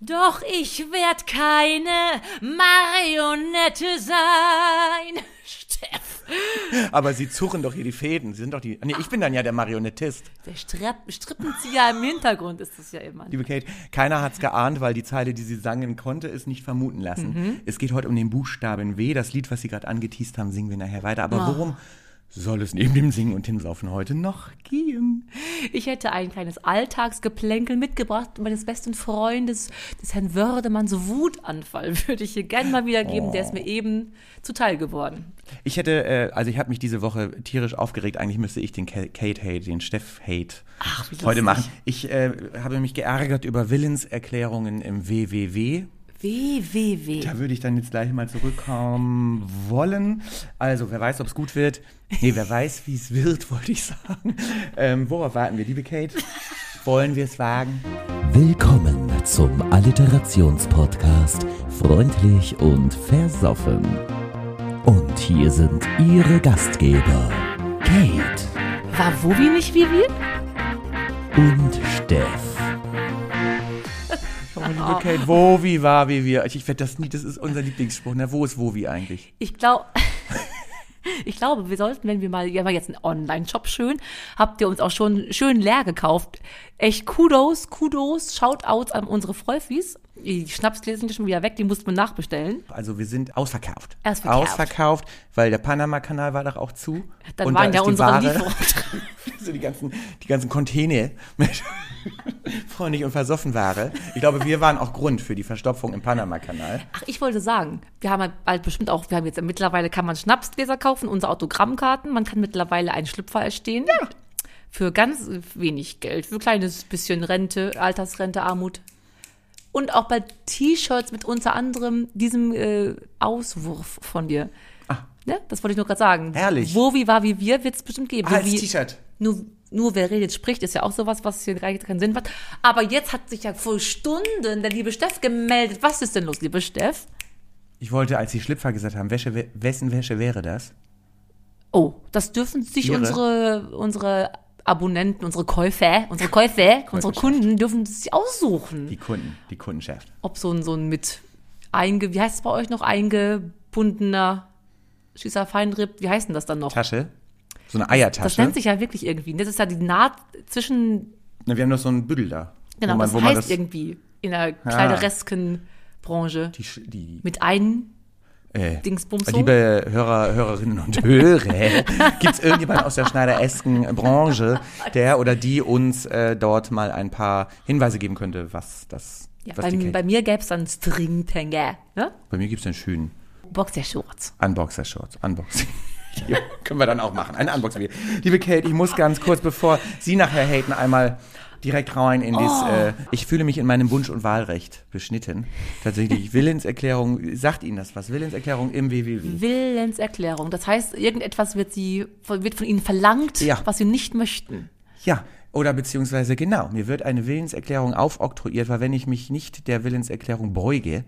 Doch ich werd keine Marionette sein. Steff. Aber sie zurren doch hier die Fäden. Sie sind doch die. Nee, ich bin dann ja der Marionettist. Der Strip Strippenzieher im Hintergrund ist das ja immer. Liebe Kate, keiner hat's geahnt, weil die Zeile, die sie sangen, konnte es nicht vermuten lassen. Mhm. Es geht heute um den Buchstaben W. Das Lied, was sie gerade angeteased haben, singen wir nachher weiter. Aber Oh. worum soll es neben dem Singen und Hinsaufen heute noch gehen? Ich hätte ein kleines Alltagsgeplänkel mitgebracht meines besten Freundes, des Herrn Wördemanns Wutanfall, würde ich hier gerne mal wiedergeben. Der ist mir eben zuteil geworden. Ich hätte, äh, also ich habe mich diese Woche tierisch aufgeregt. Eigentlich müsste ich den Ka- Kate-Hate, den Steff-Hate heute machen. Ich äh, habe mich geärgert über Willenserklärungen im WWW. Weh, weh, weh. Da würde ich dann jetzt gleich mal zurückkommen wollen. Also, wer weiß, ob es gut wird. Nee, wer weiß, wie es wird, wollte ich sagen. Ähm, worauf warten wir, liebe Kate? Wollen wir es wagen? Willkommen zum Alliterationspodcast Freundlich und Versoffen. Und hier sind Ihre Gastgeber Kate War Wobi nicht wie wir? und Steff. Oh, liebe Kate, wo, wie, war, wie, wir. Ich werde das nie, das ist unser Lieblingsspruch. Na, wo ist wo, wie eigentlich? Ich glaube, ich glaube, wir sollten, wenn wir mal, wir haben jetzt einen Online-Shop schön, habt ihr uns auch schon schön leer gekauft. Echt Kudos, Kudos, Shoutouts an unsere Freufis. Die Schnapsgläser sind schon wieder weg, die mussten wir nachbestellen. Also, wir sind ausverkauft. Ausverkauft. Ausverkauft, weil der Panama-Kanal war doch auch zu. Dann Und waren da ja unsere Ware- so die ganzen, die ganzen Container mit freundlich und versoffen Ware. Ich glaube, wir waren auch Grund für die Verstopfung im Panama-Kanal. Ach, ich wollte sagen, wir haben halt bestimmt auch, wir haben jetzt mittlerweile kann man Schnapsgläser kaufen, unsere Autogrammkarten, man kann mittlerweile einen Schlüpfer erstehen. Ja. Für ganz wenig Geld, für ein kleines bisschen Rente, Altersrente, Armut. Und auch bei T-Shirts mit unter anderem diesem äh, Auswurf von dir. Ne? Das wollte ich nur gerade sagen. Ah. Herrlich. Wo, wie, war, wie, wir wird es bestimmt geben. Ah, als T-Shirt. Nur, nur wer redet, spricht, ist ja auch sowas, was hier gar keinen Sinn macht. Aber jetzt hat sich ja vor Stunden der liebe Steff gemeldet. Was ist denn los, liebe Steff? Ich wollte, als die Schlüpfer gesagt haben, Wäsche, we- wessen Wäsche wäre das? Oh, das dürfen sich Ihre? unsere, unsere Abonnenten, unsere Käufer, unsere Käufer, unsere Kunden dürfen sich aussuchen. Die Kunden, die Kundenschaft. Ob so ein, so ein mit einge, wie heißt es bei euch noch, eingebundener süßer Feinripp, wie heißt denn das dann noch? Tasche. So eine Das Eiertasche. nennt sich ja wirklich irgendwie. Das ist ja die Naht zwischen, Na, wir haben doch so einen Büdel da. genau, wo man, das wo man heißt irgendwie in der Ah. kleideresken Branche. Die, die, Mit ein äh, Dingsbums so. Liebe Hörer, Hörerinnen und Hörer, gibt es irgendjemanden aus der schneideresken Branche, der oder die uns äh, dort mal ein paar Hinweise geben könnte, was das, Ja, was bei, bei mir gäbe es dann Stringtanger, ne? Bei mir gibt es einen schönen Boxershorts. Unboxer-Shorts. Unboxing. Ja, können wir dann auch machen. Eine Unboxing. Liebe Kate, ich muss ganz kurz, bevor Sie nachher haten, einmal direkt rein in. Oh. Äh, ich fühle mich in meinem Wunsch- und Wahlrecht beschnitten. Tatsächlich. Willenserklärung, sagt Ihnen das was? Willenserklärung im WWW. Willenserklärung. Das heißt, irgendetwas wird sie, wird von ihnen verlangt, Ja. was sie nicht möchten. Ja. Oder beziehungsweise genau, mir wird eine Willenserklärung aufoktroyiert, weil wenn ich mich nicht der Willenserklärung beuge,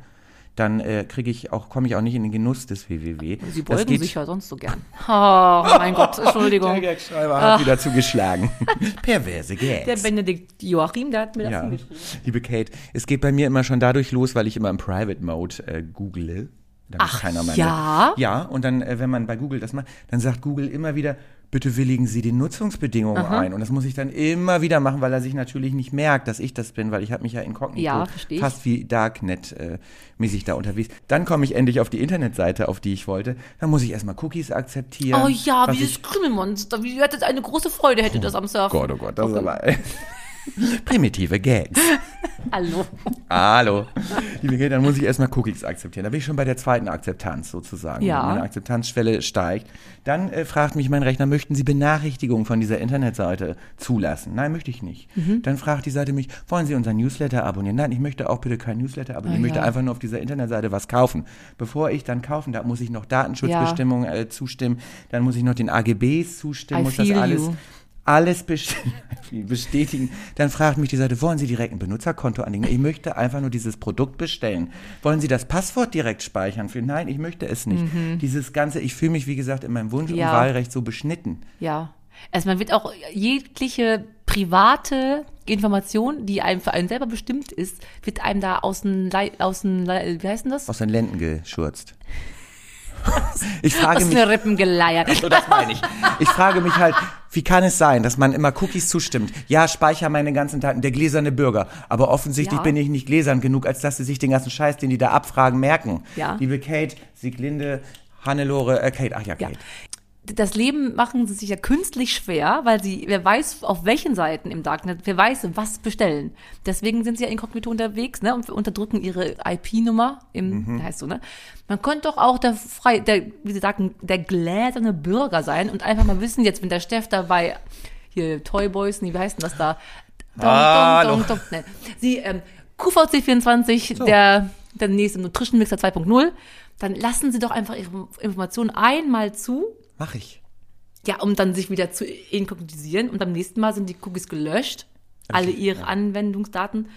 dann äh, kriege ich auch, komme ich auch nicht in den Genuss des WWW. Sie Das beugen geht- sich ja sonst so gern. Oh, mein Gott, Entschuldigung. Der Gagschreiber hat wieder zugeschlagen. Perverse Gags. Der Benedikt Joachim, der hat mir das Ja, hingeschrieben. liebe Kate, es geht bei mir immer schon dadurch los, weil ich immer im Private Mode äh, google. Ach, keiner meine, ja? Ja, und dann, äh, wenn man bei Google das macht, dann sagt Google immer wieder, bitte willigen Sie die Nutzungsbedingungen ein. Und das muss ich dann immer wieder machen, weil er sich natürlich nicht merkt, dass ich das bin, weil ich habe mich ja inkognito Ja, fast wie Darknet-mäßig da unterwegs. Dann komme ich endlich auf die Internetseite, auf die ich wollte. Dann muss ich erstmal Cookies akzeptieren. Oh ja, wie das Krümmelmonster. Wie hätte eine große Freude hätte das am Surfen. Gott, oh Gott, das ist aber... Primitive Gags. Hallo. Hallo. Liebe Kate, dann muss ich erstmal Cookies akzeptieren. Da bin ich schon bei der zweiten Akzeptanz sozusagen. Ja. Meine Akzeptanzschwelle steigt. Dann äh, fragt mich mein Rechner, möchten Sie Benachrichtigungen von dieser Internetseite zulassen? Nein, möchte ich nicht. Mhm. Dann fragt die Seite mich, wollen Sie unseren Newsletter abonnieren? Nein, ich möchte auch bitte kein Newsletter abonnieren. ich Ah, möchte ja. einfach nur auf dieser Internetseite was kaufen. Bevor ich dann kaufen darf, muss ich noch Datenschutzbestimmungen äh, zustimmen. Dann muss ich noch den AGBs zustimmen. I muss das feel alles you. Alles best- bestätigen, dann fragt mich die Seite, wollen Sie direkt ein Benutzerkonto anlegen? Ich möchte einfach nur dieses Produkt bestellen. Wollen Sie das Passwort direkt speichern? Für nein, ich möchte es nicht. Dieses ganze, ich fühle mich, wie gesagt, in meinem Wunsch- Ja. und Wahlrecht so beschnitten. Ja. Also man wird auch jegliche private Information, die einem für einen selber bestimmt ist, wird einem da aus dem, Lei- aus dem Lei- wie heißt denn das? Aus den Lenden geschurzt. Ich frage Aus mich, Rippen geleiert. so das meine ich. Ich frage mich halt, wie kann es sein, dass man immer Cookies zustimmt? Ja, speicher meine ganzen Daten, der gläserne Bürger. Aber offensichtlich Ja. bin ich nicht gläsern genug, als dass sie sich den ganzen Scheiß, den die da abfragen, merken. Ja. Liebe Kate, Sieglinde, Hannelore, äh, Kate, ach ja, Ja. Das Leben machen sie sich ja künstlich schwer, weil sie, wer weiß, auf welchen Seiten im Darknet, wer weiß, was bestellen. Deswegen sind sie ja inkognito unterwegs, ne, und unterdrücken ihre IP-Nummer im, heißt so, ne. Man könnte doch auch der frei, der, wie sie sagen, der gläserne Bürger sein und einfach mal wissen, jetzt, wenn der Steff dabei, hier, Toyboys, nee, wie heißt denn das da? Dong, Hallo. dong, dong, dong, ne. Sie, ähm, QVC24, der, der nächste Nutrition Mixer 2.0, dann lassen sie doch einfach ihre Informationen einmal zu, Mach ich. ja, um dann sich wieder zu inkognitisieren und beim nächsten Mal sind die Cookies gelöscht, alle ihre Anwendungsdaten.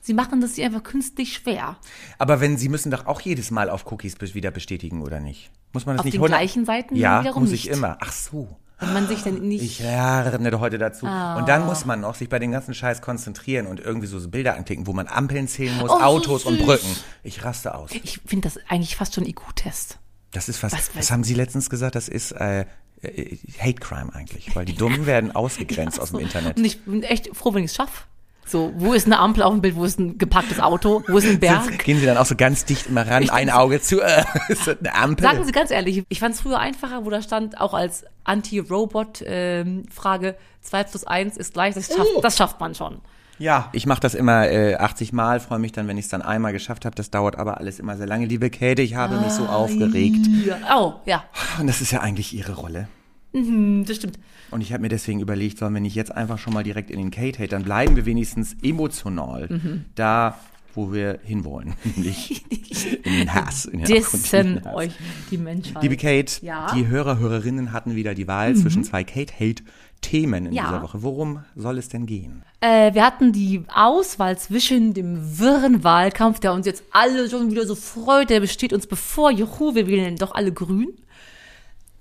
Sie machen das sie einfach künstlich schwer. Aber wenn, Sie müssen doch auch jedes Mal auf Cookies wieder bestätigen, oder nicht? Muss man das Auf nicht den 100 gleichen Seiten Ja, wiederum muss nicht. ich immer. Ach so. Wenn man sich dann nicht. Ich lerne heute dazu. Ah. Und dann muss man noch sich bei dem ganzen Scheiß konzentrieren und irgendwie so Bilder anklicken, wo man Ampeln zählen muss, Oh, so Autos und süß. Brücken. Ich raste aus. ich finde das eigentlich fast schon IQ-Test. Das ist was, Was- was, was- haben Sie letztens gesagt? Das ist äh, äh, Hate Crime eigentlich, weil die Dummen werden ausgegrenzt aus dem Internet. Und ich bin echt froh, wenn ich es schaffe. So, wo ist eine Ampel auf dem Bild, wo ist ein gepacktes Auto, wo ist ein Berg? Sind- Gehen Sie dann auch so ganz dicht immer ran, ein Auge zu, äh, ist das eine Ampel? Sagen Sie ganz ehrlich, ich fand es früher einfacher, wo da stand, auch als Anti-Robot-Frage, 2 plus 1 ist gleich, das schafft, das schafft man schon. Ja, ich mache das immer äh, 80 Mal, freue mich dann, wenn ich es dann einmal geschafft habe. Das dauert aber alles immer sehr lange. Liebe Käthe, ich habe mich so aufgeregt. Ja. Oh, ja, Und das ist ja eigentlich Ihre Rolle. Hm, das stimmt. Und ich habe mir deswegen überlegt, sollen wir nicht jetzt einfach schon mal direkt in den Kate Hate, dann bleiben wir wenigstens emotional Mhm. da, wo wir hinwollen, nämlich in den Hass. In den Dissen Hass. euch die Menschheit. Liebe Kate, Ja? Mhm. die Hörer, Hörerinnen hatten wieder die Wahl zwischen zwei Kate Hate Themen in Ja. dieser Woche. Worum soll es denn gehen? Äh, wir hatten die Auswahl zwischen dem wirren Wahlkampf, der uns jetzt alle schon wieder so freut, der besteht uns bevor. Juhu, wir wählen doch alle grün.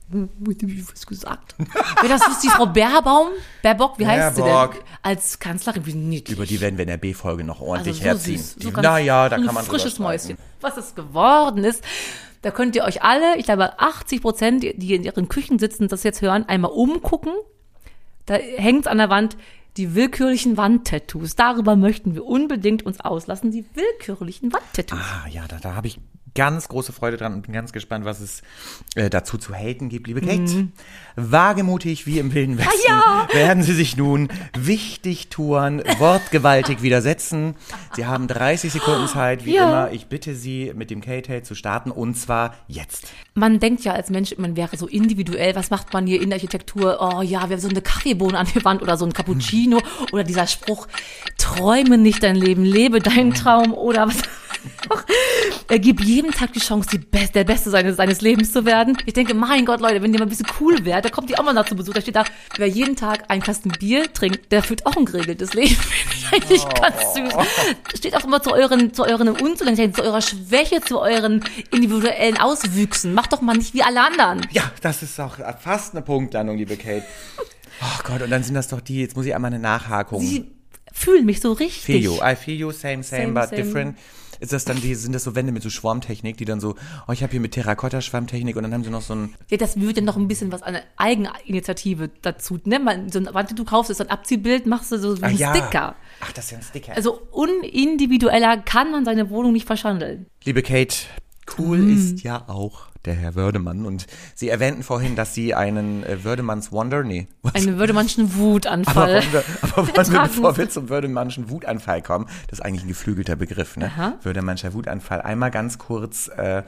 Wie was gesagt? Wer das ist die Frau Baerbaum? Baerbock, wie heißt sie Baerbock. denn? Als Kanzlerin, wie niedlich. Über die werden wir in der B-Folge noch ordentlich Also so herziehen. süß, so naja, da kann man frisches. Mäuschen. Was es geworden ist, da könnt ihr euch alle, ich glaube 80 Prozent, die in ihren Küchen sitzen, das jetzt hören, einmal umgucken. Da hängt an der Wand die willkürlichen Wandtattoos. Darüber möchten wir unbedingt uns auslassen, die willkürlichen Wandtattoos. Ah, ja, da, da habe ich ganz große Freude dran und bin ganz gespannt, was es äh, dazu zu haten gibt, liebe Kate. Wagemutig wie im Wilden Westen Mhm. ja. werden Sie sich nun wichtig touren, wortgewaltig widersetzen. Sie haben 30 Sekunden Zeit, wie Ja. immer. Ich bitte Sie, mit dem Kate-Hate zu starten und zwar jetzt. Man denkt ja als Mensch, man wäre so individuell. Was macht man hier in der Architektur? Oh ja, wir haben so eine Kaffeebohne an der Wand oder so ein Cappuccino oder dieser Spruch, träume nicht dein Leben, lebe deinen Traum oder was auch. Er gibt jedem Tag die Chance, die Be der Beste seines, seines Lebens zu werden. Ich denke, mein Gott, Leute, wenn ihr mal ein bisschen cool wärt, da kommt ihr auch mal nach zu Besuch. Da steht da, wer jeden Tag einen Kasten Bier trinkt, der führt auch ein geregeltes Leben. Finde ich eigentlich ganz süß. Steht auch immer zu euren, zu euren Unzulänglichkeiten, zu eurer Schwäche, zu euren individuellen Auswüchsen. Macht doch mal nicht wie alle anderen. Ja, das ist auch fast eine Punktlandung, liebe Kate. Oh Gott, und dann sind das doch die, jetzt muss ich einmal eine Nachhakung. Sie fühlen mich so richtig. Feel you. I feel you, same, same, Same, but same. different. Ist das dann die, sind das so Wände mit so Schwarmtechnik, die dann so, oh, ich habe hier mit Terrakotta-Schwammtechnik und dann haben sie noch so ein, Ja, das würde noch ein bisschen was an Eigeninitiative dazu. Ne? Man, so ein, warte, du kaufst jetzt so ein Abziehbild, machst du so wie ein ja. Sticker. Ach, das ist ja ein Sticker. Also unindividueller kann man seine Wohnung nicht verschandeln. Liebe Kate, cool Mhm. ist ja auch der Herr Wördemann und Sie erwähnten vorhin, dass Sie einen äh, Wördemanns Wonder, nee, was? Einen Würdemannschen Wutanfall. wir, aber wollen wir, bevor wir zum Wördemanschen Wutanfall kommen, das ist eigentlich ein geflügelter Begriff, ne? Aha. Wördemannscher Wutanfall, einmal ganz kurz äh,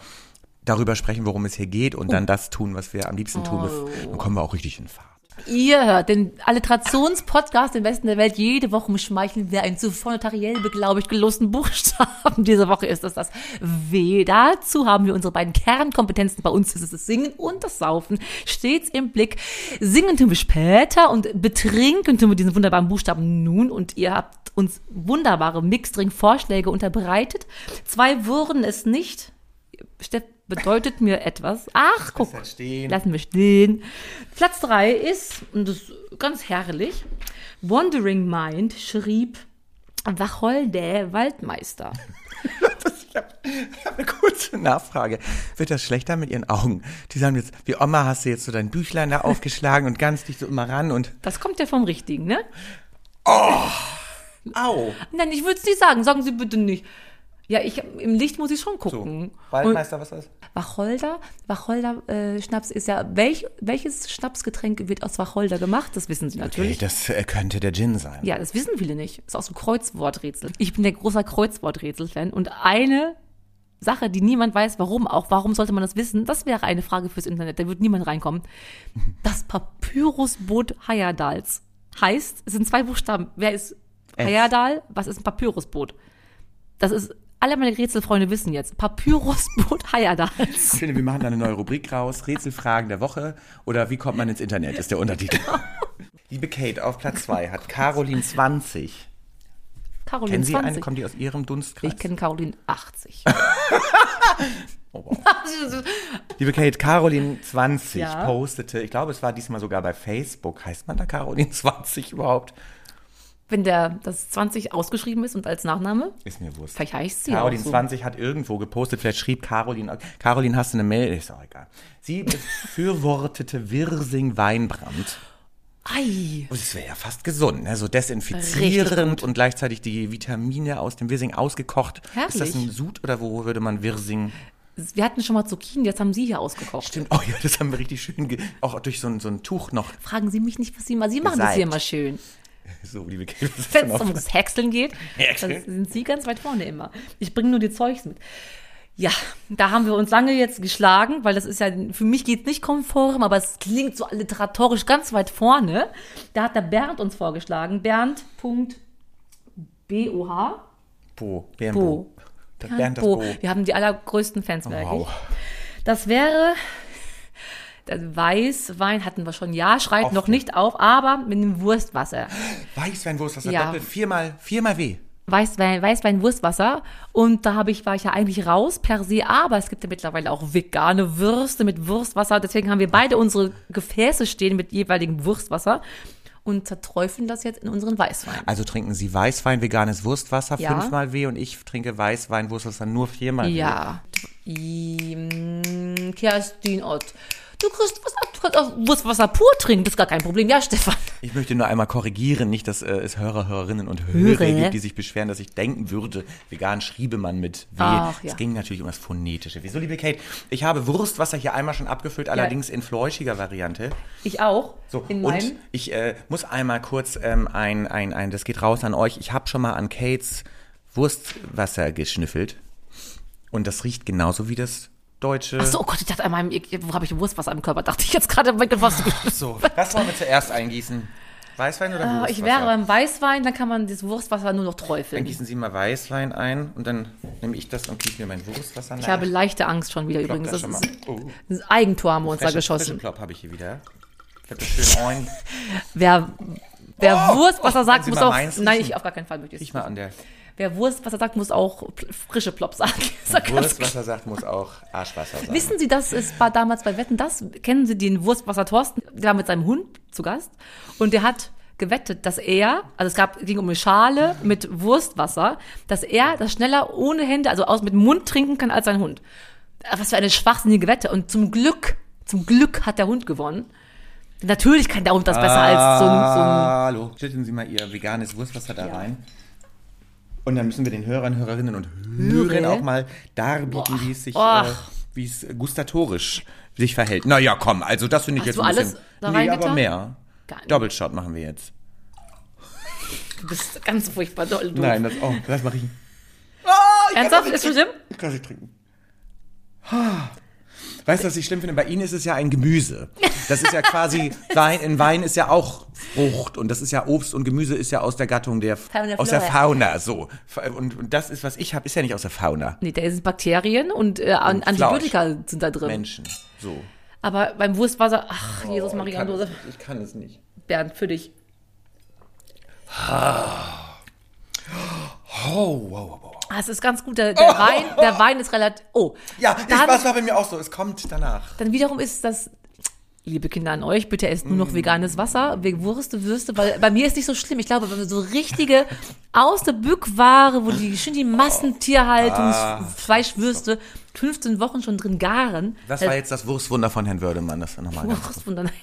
darüber sprechen, worum es hier geht und dann das tun, was wir am liebsten tun. Oh. Dann kommen wir auch richtig in Fahrt. Ihr hört den Alliterationspodcast im Besten der Welt. Jede Woche umschmeicheln wir einen zuvor notariell beglaubigt gelosten Buchstaben. Diese Woche ist das das W. Dazu haben wir unsere beiden Kernkompetenzen. Bei uns ist es das Singen und das Saufen. Stets im Blick. Singen tun wir später und betrinken tun wir diesen wunderbaren Buchstaben nun. Und ihr habt uns wunderbare Mixdrink-Vorschläge unterbreitet. Zwei wurden es nicht. Steff, bedeutet mir etwas. Ach, guck. stehen. Lassen wir stehen. Platz drei ist, und das ist ganz herrlich, Wandering Mind schrieb Wacholder Waldmeister. Ich habe hab eine kurze Nachfrage. Wird das schlechter mit Ihren Augen? Die sagen jetzt, wie Oma hast du jetzt so dein Büchlein da aufgeschlagen und ganz dicht so immer ran und Das kommt ja vom Richtigen, ne? au. Nein, ich würde es nicht sagen. Sagen Sie bitte nicht. Ja, ich, im Licht muss ich schon So, gucken. Waldmeister, was ist das? Und Wacholder, Wacholder äh, Schnaps ist ja, welch, welches Schnapsgetränk wird aus Wacholder gemacht? Das wissen Sie Okay, natürlich. das äh, könnte der Gin sein. Ja, das wissen viele nicht. Ist auch so ein Kreuzworträtsel. Ich bin der großer Kreuzworträtsel-Fan und eine Sache, die niemand weiß, warum auch, warum sollte man das wissen, das wäre eine Frage fürs Internet, da wird niemand reinkommen. Das Papyrusboot Hayadals heißt, es sind zwei Buchstaben. Wer ist. Hayadal? Was ist ein Papyrusboot? Das ist, alle meine Rätselfreunde wissen jetzt, Papyrusboot Hayadals. Ich finde, wir machen da eine neue Rubrik raus. Rätselfragen der Woche oder wie kommt man ins Internet, ist der Untertitel. Liebe Kate, auf Platz zwei hat Caroline 20. Caroline Kennen Sie 20. eine? Kommt die aus Ihrem Dunstkreis? ich kenne Caroline 80. Oh, wow. Liebe Kate, Caroline 20 Ja. postete, ich glaube, es war diesmal sogar bei Facebook. Heißt man da Caroline 20 überhaupt? Wenn der, das 20 ausgeschrieben ist und als Nachname, Ist mir wurscht. vielleicht heißt sie Caroline so. 20 hat irgendwo gepostet, vielleicht schrieb Caroline, Caroline, hast du eine Mail? Ist auch egal. Sie befürwortete Wirsing-Weinbrand. Ei. Und es wäre ja fast gesund, ne? so desinfizierend und gleichzeitig die Vitamine aus dem Wirsing ausgekocht. Ist das Herrlich. ein Sud oder wo würde man Wirsing? Wir hatten schon mal Zucchini, jetzt haben Sie hier ausgekocht. Stimmt, oh ja, das haben wir richtig schön, auch durch so ein, so ein Tuch noch. Fragen Sie mich nicht, was Sie machen. Sie machen das Gesalbt. hier immer schön. So, liebe ist Wenn es ums Häckseln geht, Häckseln? dann sind Sie ganz weit vorne immer. Ich bringe nur die Zeugs mit. Ja, da haben wir uns lange jetzt geschlagen, weil das ist ja, für mich geht nicht konform, aber es klingt so literatorisch ganz weit vorne. Da hat der Bernd uns vorgeschlagen. Bernd.boh. Bo, Bernd. Das Bernd das Bo. Bo. Wir haben die allergrößten Fans, merke Wow. ich. Das wäre, Weißwein hatten wir schon, ja, schreit Oft. noch nicht auf, aber mit dem Wurstwasser. Weißweinwurst, das hat Ja. doppelt viermal, viermal weh. Weißwein, Weißwein, Wurstwasser. Und da habe ich, war ich ja eigentlich raus per se, aber es gibt ja mittlerweile auch vegane Würste mit Wurstwasser. Deswegen haben wir beide unsere Gefäße stehen mit jeweiligem Wurstwasser und zerträufeln das jetzt in unseren Weißwein. Also trinken Sie Weißwein, veganes Wurstwasser, Ja. fünfmal weh und ich trinke Weißwein, Wurstwasser nur viermal weh. Ja. Mm, Kerstin Ott. Du kriegst was ab, du kannst auch Wurstwasser pur trinken, das ist gar kein Problem. Ja, Stefan. Ich möchte nur einmal korrigieren, nicht, dass äh, es Hörer, Hörerinnen und Hörer Hörer. gibt, die sich beschweren, dass ich denken würde, vegan schriebe man mit W. Ach, ja. Es ging natürlich um das phonetische. Wieso, liebe Kate? Ich habe Wurstwasser hier einmal schon abgefüllt, allerdings in fleuschiger Variante. Ich auch. So, in und meinem. ich äh, muss einmal kurz ähm, ein, ein, ein, das geht raus an euch. Ich habe schon mal an Kates Wurstwasser geschnüffelt. Und das riecht genauso wie das deutsche. Ach so, oh Gott, ich dachte einmal, wo habe ich Wurstwasser im Körper? Dachte ich jetzt gerade, was du So, was wollen wir zuerst eingießen? Weißwein oder Ah, Wurstwasser? Ich wäre beim Weißwein, dann kann man das Wurstwasser nur noch Dann träufeln. gießen Sie mal Weißwein ein und dann nehme ich das und gieße mir mein Wurstwasser nach. Ich habe leichte Angst schon wieder übrigens. Das schon mal. ist Oh, ein Eigentor haben wir uns da geschossen. Plop habe ich hier wieder. Ich habe das schön ein. Wer, wer Oh, Wurstwasser oh, sagt, muss auch. Nein, ich auf gar keinen Fall möchte ich Riech mal an der Wer Wurstwasser sagt, muss auch frische Plop sagen. Ja Wurstwasser sagt, muss auch Arschwasser sein. Wissen Sie, das ist war damals bei Wetten, das kennen Sie den Wurstwasser Thorsten, der war mit seinem Hund zu Gast und der hat gewettet, dass er, also es gab ging um eine Schale mit Wurstwasser, dass er das schneller ohne Hände, also aus mit dem Mund trinken kann als sein Hund. Was für eine schwachsinnige Wette und zum Glück, zum Glück hat der Hund gewonnen. Natürlich kann der Hund das besser als so ein, so ein Hallo. Schütten Sie mal Ihr veganes Wurstwasser da rein. Und dann müssen wir den Hörern, Hörerinnen und Hörern Hörer. auch mal darbieten, wie es sich, äh, wie es gustatorisch sich verhält. Naja, komm, also das finde ich Hast jetzt du ein alles bisschen... da nee, aber mehr. Nicht. Doppelshot machen wir jetzt. Du bist ganz furchtbar doll. Du. Nein, das, oh, das mache ich. Ernsthaft? Ist schon schlimm? Ich kann nicht trinken. Weißt du, was ich schlimm finde? Bei Ihnen ist es ja ein Gemüse. Das ist ja quasi, Wein, in Wein ist ja auch Frucht und das ist ja Obst und Gemüse ist ja aus der Gattung der, Fauna, aus der. Fauna, so. Und, und das ist, was ich habe, ist ja nicht aus der Fauna. Nee, da sind Bakterien und, äh, Und Antibiotika sind da drin. Menschen, so. Aber beim Wurstwasser, ach, Jesus Oh, ich, Maria Dose. es, ich kann es nicht. Bernd, für dich. Oh, wow, wow, wow. Ah, es ist ganz gut. Der, der, Wein, der Wein ist relativ. Oh. Ja, was war bei mir auch so, es kommt danach. dann wiederum ist das. Liebe Kinder an euch, bitte esst nur noch veganes Wasser, Wurste, Würste, weil bei mir ist nicht so schlimm. Ich glaube, wenn wir so richtige aus der Bückware, wo die schön die Massentierhaltung, Fleischwürste 15 Wochen schon drin garen. Das äh, war jetzt das Wurstwunder von Herrn Wördemann, das war nochmal. Wurstwunder, nein.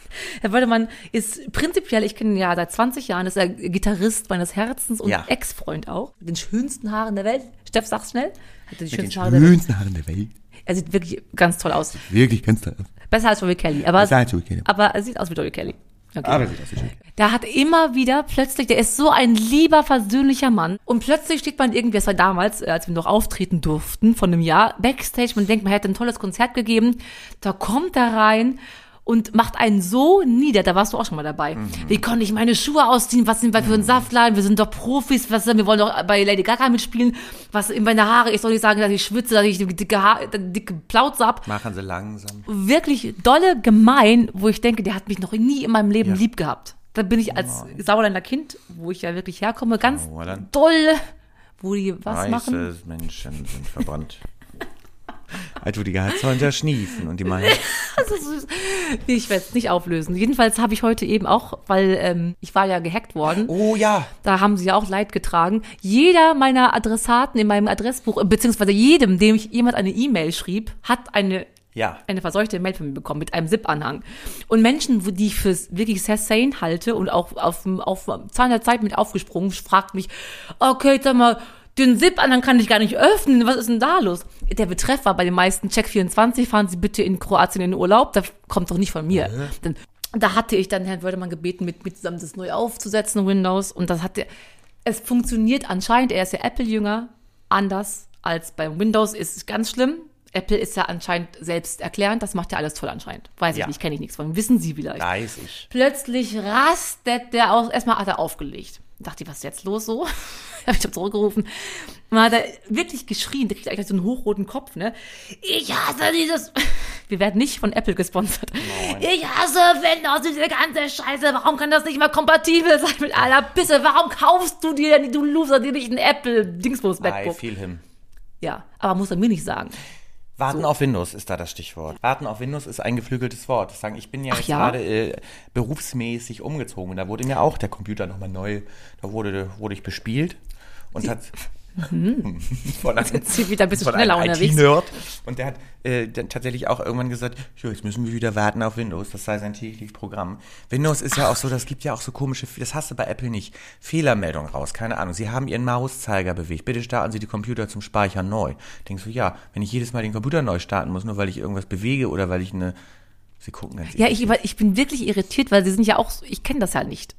Herr Wördemann ist prinzipiell, ich kenne ihn ja seit 20 Jahren, ist er Gitarrist meines Herzens und Ja. Ex-Freund auch. Mit den schönsten Haaren der Welt. Steff, sag's schnell. Hat er die Mit den schönsten Haare der Welt. schönsten Haaren der Welt. Er sieht wirklich ganz toll aus. Wirklich ganz toll. Besser als Joey Kelly. Aber, Besser als Joey Kelly. aber er sieht aus wie Joey Kelly. Okay. Aber sieht aus wie schön. Der hat immer wieder plötzlich, der ist so ein lieber, versöhnlicher Mann. Und plötzlich steht man irgendwie, das war damals, äh, als wir noch auftreten durften, von einem Jahr, Backstage, man denkt, man hätte ein tolles Konzert gegeben. Da kommt er rein und macht einen so nieder, da warst du auch schon mal dabei. Mhm. Wie konnte ich meine Schuhe ausziehen? Was sind wir für ein Saftladen? Wir sind doch Profis. Was, wir wollen doch bei Lady Gaga mitspielen. Was in meine Haare? Ich soll nicht sagen, dass ich schwitze, dass ich dicke, Haar, dicke Plauze hab Machen sie langsam. wirklich dolle gemein, wo ich denke, der hat mich noch nie in meinem Leben lieb gehabt. Da bin ich als Sauerländer Kind, wo ich ja wirklich herkomme, ganz Sauerland. doll, wo die was machen. Weiße Menschen sind verbrannt. Wo die Gehaltshäuser schniefen und die meinen. Nee, ich werde es nicht auflösen. Jedenfalls habe ich heute eben auch, weil ähm, ich war ja gehackt worden. oh ja, Da haben sie ja auch Leid getragen. Jeder meiner Adressaten in meinem Adressbuch, äh, beziehungsweise jedem, dem ich jemand eine E-Mail schrieb, hat eine ja. eine verseuchte Mail von mir bekommen mit einem ZIP-Anhang. Und Menschen, die ich für wirklich sehr sane halte und auch auf, auf Zahn der Zeit mit aufgesprungen, fragt mich, okay, sag mal, den ZIP-Anhang kann ich gar nicht öffnen, was ist denn da los? Der Betreff war bei den meisten Check 24, fahren Sie bitte in Kroatien in den Urlaub, das kommt doch nicht von mir. Denn da hatte ich dann Herrn Wördemann gebeten, mit, mit zusammen das neu aufzusetzen, Windows, und das hat der, es funktioniert anscheinend, er ist ja Apple-Jünger, anders als bei Windows, ist ganz schlimm. Apple ist ja anscheinend selbst erklärend, das macht ja alles toll anscheinend. Weiß ich Ja. nicht, kenne ich nichts von. Wissen Sie vielleicht. Weiß ich. Plötzlich rastet der aus. Erstmal hat er aufgelegt. Dachte ich, was ist jetzt los so? Hab ich hab zurückgerufen. Dann hat er wirklich geschrien, der kriegt eigentlich so einen hochroten Kopf, ne? Ich hasse dieses. Wir werden nicht von Apple gesponsert. Ich hasse Windows, diese ganze Scheiße. Warum kann das nicht mal kompatibel sein mit aller Bisse? Warum kaufst du dir denn, du Loser, dir nicht ein Apple-Dingsbus I MacBook? feel him. Ja, aber muss er mir nicht sagen. Warten auf Windows ist da das Stichwort. Warten auf Windows ist ein geflügeltes Wort. Das sagen, ich bin ja Ach jetzt ja? gerade äh, berufsmäßig umgezogen. und Da wurde mir auch der Computer nochmal neu, da wurde, wurde ich bespielt und hat von einem, Jetzt sind wieder ein bisschen schneller unterwegs. IT-Nerd und der hat äh, dann tatsächlich auch irgendwann gesagt, jo, jetzt müssen wir wieder warten auf Windows, das sei sein tägliches Programm. Windows ist ja auch so, das gibt ja auch so komische, das hast du bei Apple nicht, Fehlermeldung raus, keine Ahnung, sie haben ihren Mauszeiger bewegt, bitte starten Sie die Computer zum Speichern neu. Denkst du, ja, wenn ich jedes Mal den Computer neu starten muss, nur weil ich irgendwas bewege oder weil ich eine, sie gucken ganz Ja, ich, ich bin wirklich irritiert, weil sie sind ja auch, ich kenne das ja nicht.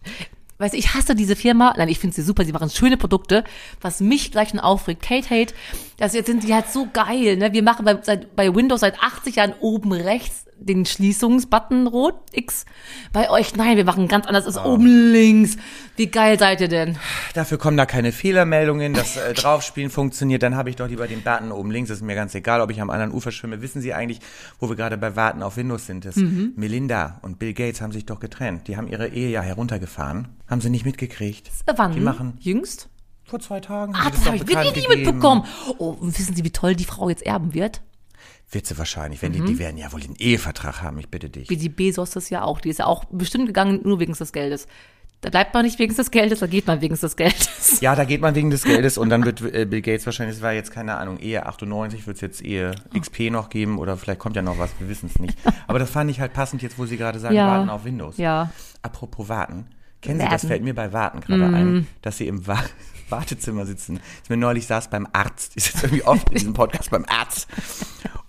Weißt du, ich hasse diese Firma, nein, ich finde sie super, sie machen schöne Produkte, was mich gleich schon aufregt. Kate Hate, das jetzt sind die halt so geil, ne? Wir machen bei, seit, bei Windows seit 80 Jahren oben rechts den Schließungsbutton rot, X. Bei euch, nein, wir machen ganz anders, ist oben links. Wie geil seid ihr denn? Dafür kommen da keine Fehlermeldungen, das äh, Draufspielen funktioniert, dann habe ich doch lieber den Button oben links, ist mir ganz egal, ob ich am anderen Ufer schwimme. Wissen Sie eigentlich, wo wir gerade bei Warten auf Windows sind? Das Mhm. Melinda und Bill Gates haben sich doch getrennt. Die haben ihre Ehe ja heruntergefahren. Haben sie nicht mitgekriegt. Wann? Die machen Jüngst? vor zwei Tagen. Ah, das habe ich wirklich gegeben. mitbekommen. Oh, wissen Sie, wie toll die Frau jetzt erben wird? Wird sie wahrscheinlich, wenn die, Mhm. die werden ja wohl den Ehevertrag haben, ich bitte dich. Wie die Bezos das ja auch. Die ist ja auch bestimmt gegangen, nur wegen des Geldes. Da bleibt man nicht wegen des Geldes, da geht man wegen des Geldes. Ja, da geht man wegen des Geldes und dann wird äh, Bill Gates wahrscheinlich, es war jetzt keine Ahnung, Ehe 98, wird es jetzt Ehe XP noch geben oder vielleicht kommt ja noch was, wir wissen es nicht. Aber das fand ich halt passend jetzt, wo Sie gerade sagen, Ja. warten auf Windows. Ja. Apropos Warten. Kennen Sie, das. Mhm. fällt mir bei Warten gerade ein, dass Sie im Wa Wartezimmer sitzen. Ich mir neulich saß beim Arzt. Ich sitze irgendwie oft in diesem Podcast beim Arzt.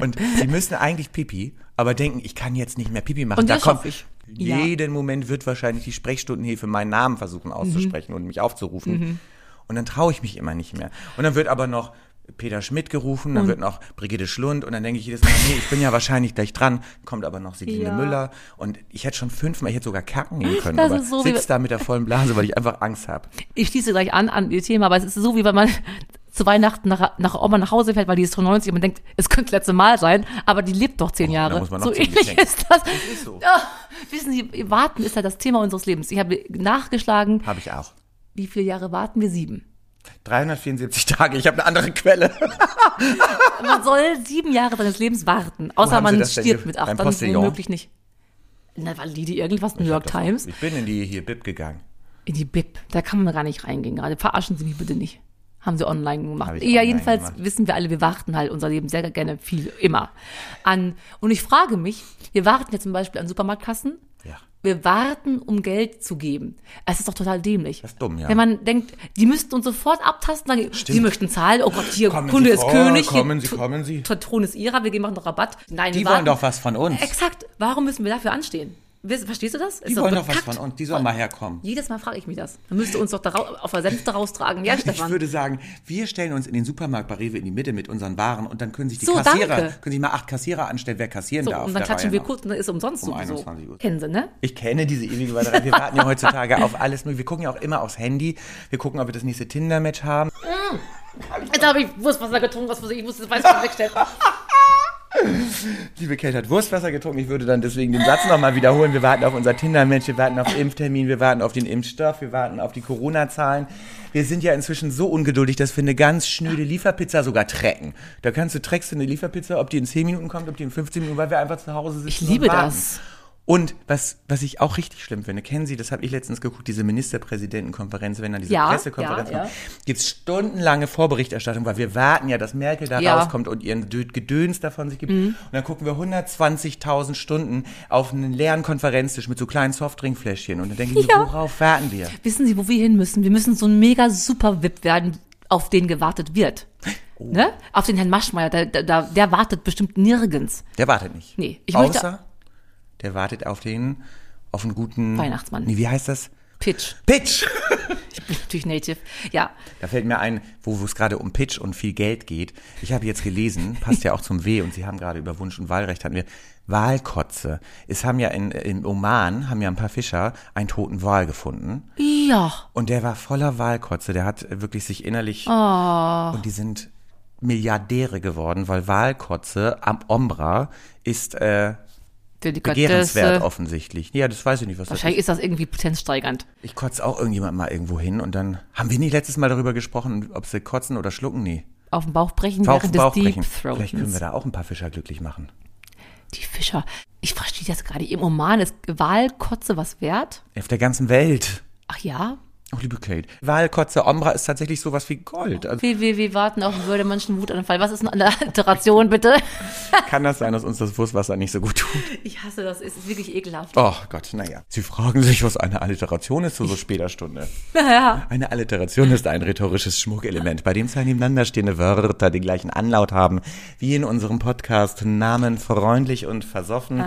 Und Sie müssen eigentlich Pipi, aber denken, ich kann jetzt nicht mehr Pipi machen. Und da kommt, ich. Ja. jeden Moment wird wahrscheinlich die Sprechstundenhilfe meinen Namen versuchen auszusprechen und mich aufzurufen. Mhm. Und dann traue ich mich immer nicht mehr. Und dann wird aber noch Peter Schmidt gerufen, dann wird noch Brigitte Schlund und dann denke ich jedes Mal, nee, ich bin ja wahrscheinlich gleich dran, kommt aber noch Signe Ja. Müller und ich hätte schon fünfmal, ich hätte sogar kacken nehmen können, Das aber so sitzt da mit der vollen Blase, weil ich einfach Angst habe. Ich schließe gleich an an ihr Thema, aber es ist so, wie wenn man zu Weihnachten nach, nach Oma nach Hause fährt, weil die ist 90 und man denkt, es könnte das letzte Mal sein, aber die lebt doch zehn Jahre. Oh, noch so ähnlich denken. ist das. ist so. Ah, wissen Sie, Warten ist ja das Thema unseres Lebens. Ich habe nachgeschlagen, Habe ich auch. wie viele Jahre warten wir? Sieben. 374 Tage, ich habe eine andere Quelle. Man soll sieben Jahre seines Lebens warten. Außer man stirbt mit acht, dann Postillon? womöglich nicht. Na, valide irgendwas, New York Times. Ich bin in die hier Bib gegangen. In die Bib. Da kann man gar nicht reingehen gerade. Verarschen Sie mich bitte nicht. Haben sie online gemacht. Ja, online jedenfalls gemacht. wissen wir alle, wir warten halt unser Leben sehr gerne viel, immer an. Und ich frage mich, wir warten ja zum Beispiel an Supermarktkassen. Wir warten, um Geld zu geben. Es ist doch total dämlich. Das ist dumm, ja. Wenn man denkt, die müssten uns sofort abtasten, sagen, sie möchten zahlen, oh Gott, hier, Kommen Kunde Sie ist vor, König, kommen hier, Sie, kommen Sie. T- Ton ist ihrer, wir geben auch noch Rabatt. Nein, Die wollen doch was von uns. Exakt. Warum müssen wir dafür anstehen? Verstehst du das? Die wollen doch was von uns. Die sollen mal herkommen. Jedes Mal frage ich mich das. Man müsste uns doch da rau- auf der Senfte raustragen. Ja, Ich Stefan. würde sagen, wir stellen uns in den Supermarkt bei Rewe in die Mitte mit unseren Waren und dann können sich die So, Kassierer, danke. können sich mal acht Kassierer anstellen, wer kassieren so, darf. und dann klatschen wir nach. kurz und dann ist es umsonst Um sowieso. 21 Uhr. Kennen Sie, ne? Ich kenne diese ewige Warterei. Wir warten ja heutzutage auf alles. Wir gucken ja auch immer aufs Handy. Wir gucken, ob wir das nächste Tinder-Match haben. Jetzt habe ich Wurstwasser getrunken, was weiß ich, ich muss das Weiß mal wegstellen. Liebe Kate hat Wurstwasser getrunken. Ich würde dann deswegen den Satz nochmal wiederholen. Wir warten auf unser Tinder-Match, wir warten auf Impftermin, wir warten auf den Impfstoff, wir warten auf die Corona-Zahlen. Wir sind ja inzwischen so ungeduldig, dass wir eine ganz schnöde Lieferpizza sogar trecken. Da kannst du treckst du eine Lieferpizza, ob die in 10 Minuten kommt, ob die in 15 Minuten, weil wir einfach zu Hause sitzen. Ich liebe das. Und was, was ich auch richtig schlimm finde, kennen Sie, das habe ich letztens geguckt, diese Ministerpräsidentenkonferenz, wenn dann diese Ja, Pressekonferenz ja, kommt, ja. gibt's stundenlange Vorberichterstattung, weil wir warten ja, dass Merkel da Ja. Mhm. rauskommt und ihren Dö- Gedöns davon sich gibt. Und dann gucken wir 120.000 Stunden auf einen leeren Konferenztisch mit so kleinen Softdrinkfläschchen. Und dann denke ich mir, worauf warten wir? Wissen Sie, wo wir hin müssen? Wir müssen so ein mega super VIP werden, auf den gewartet wird. Oh. Ne? Auf den Herrn Maschmeyer, der, der, der, wartet bestimmt nirgends. Der wartet nicht. Nee, ich möchte- Außer, der wartet auf den, auf einen guten... Weihnachtsmann. Nee, wie heißt das? Pitch. Pitch! Ich bin natürlich native. Ja. Da fällt mir ein, wo es gerade um Pitch und viel Geld geht. Ich habe jetzt gelesen, passt ja auch zum W und Sie haben gerade über Wunsch und Wahlrecht hatten wir Wahlkotze. Es haben ja in, in Oman, haben ja ein paar Fischer einen toten Wal gefunden. Ja. Und der war voller Wahlkotze. Der hat wirklich sich innerlich. Oh. Und die sind Milliardäre geworden, weil Wahlkotze am Ombra ist äh, begehrenswert Delikatesse. offensichtlich. Ja, das weiß ich nicht, was das ist. Wahrscheinlich ist das irgendwie potenzsteigernd. Ich kotze auch irgendjemand mal irgendwo hin und dann haben wir nicht letztes Mal darüber gesprochen, ob sie kotzen oder schlucken? Nee. Auf den Bauch brechen Auf während den des Bauch Deep brechen. Vielleicht können wir Throatens. da auch ein paar Fischer glücklich machen. Die Fischer. Ich verstehe das gerade. Im Oman ist Wahlkotze was wert? Auf der ganzen Welt. Ach ja? Oh, liebe Kate. Wahlkotze Ombra ist tatsächlich sowas wie Gold. Also Wir, wir, wir warten auf einen Würdemenschen Wutanfall. Was ist eine Alliteration, bitte? kann das sein, dass uns das Wurstwasser nicht so gut tut? Ich hasse das. Es ist wirklich ekelhaft. Oh Gott, naja. Sie fragen sich, was eine Alliteration ist zu so später Stunde. Ja. Eine Alliteration ist ein rhetorisches Schmuckelement, bei dem zwei nebeneinander stehende Wörter den gleichen Anlaut haben, wie in unserem Podcast Namen freundlich und versoffen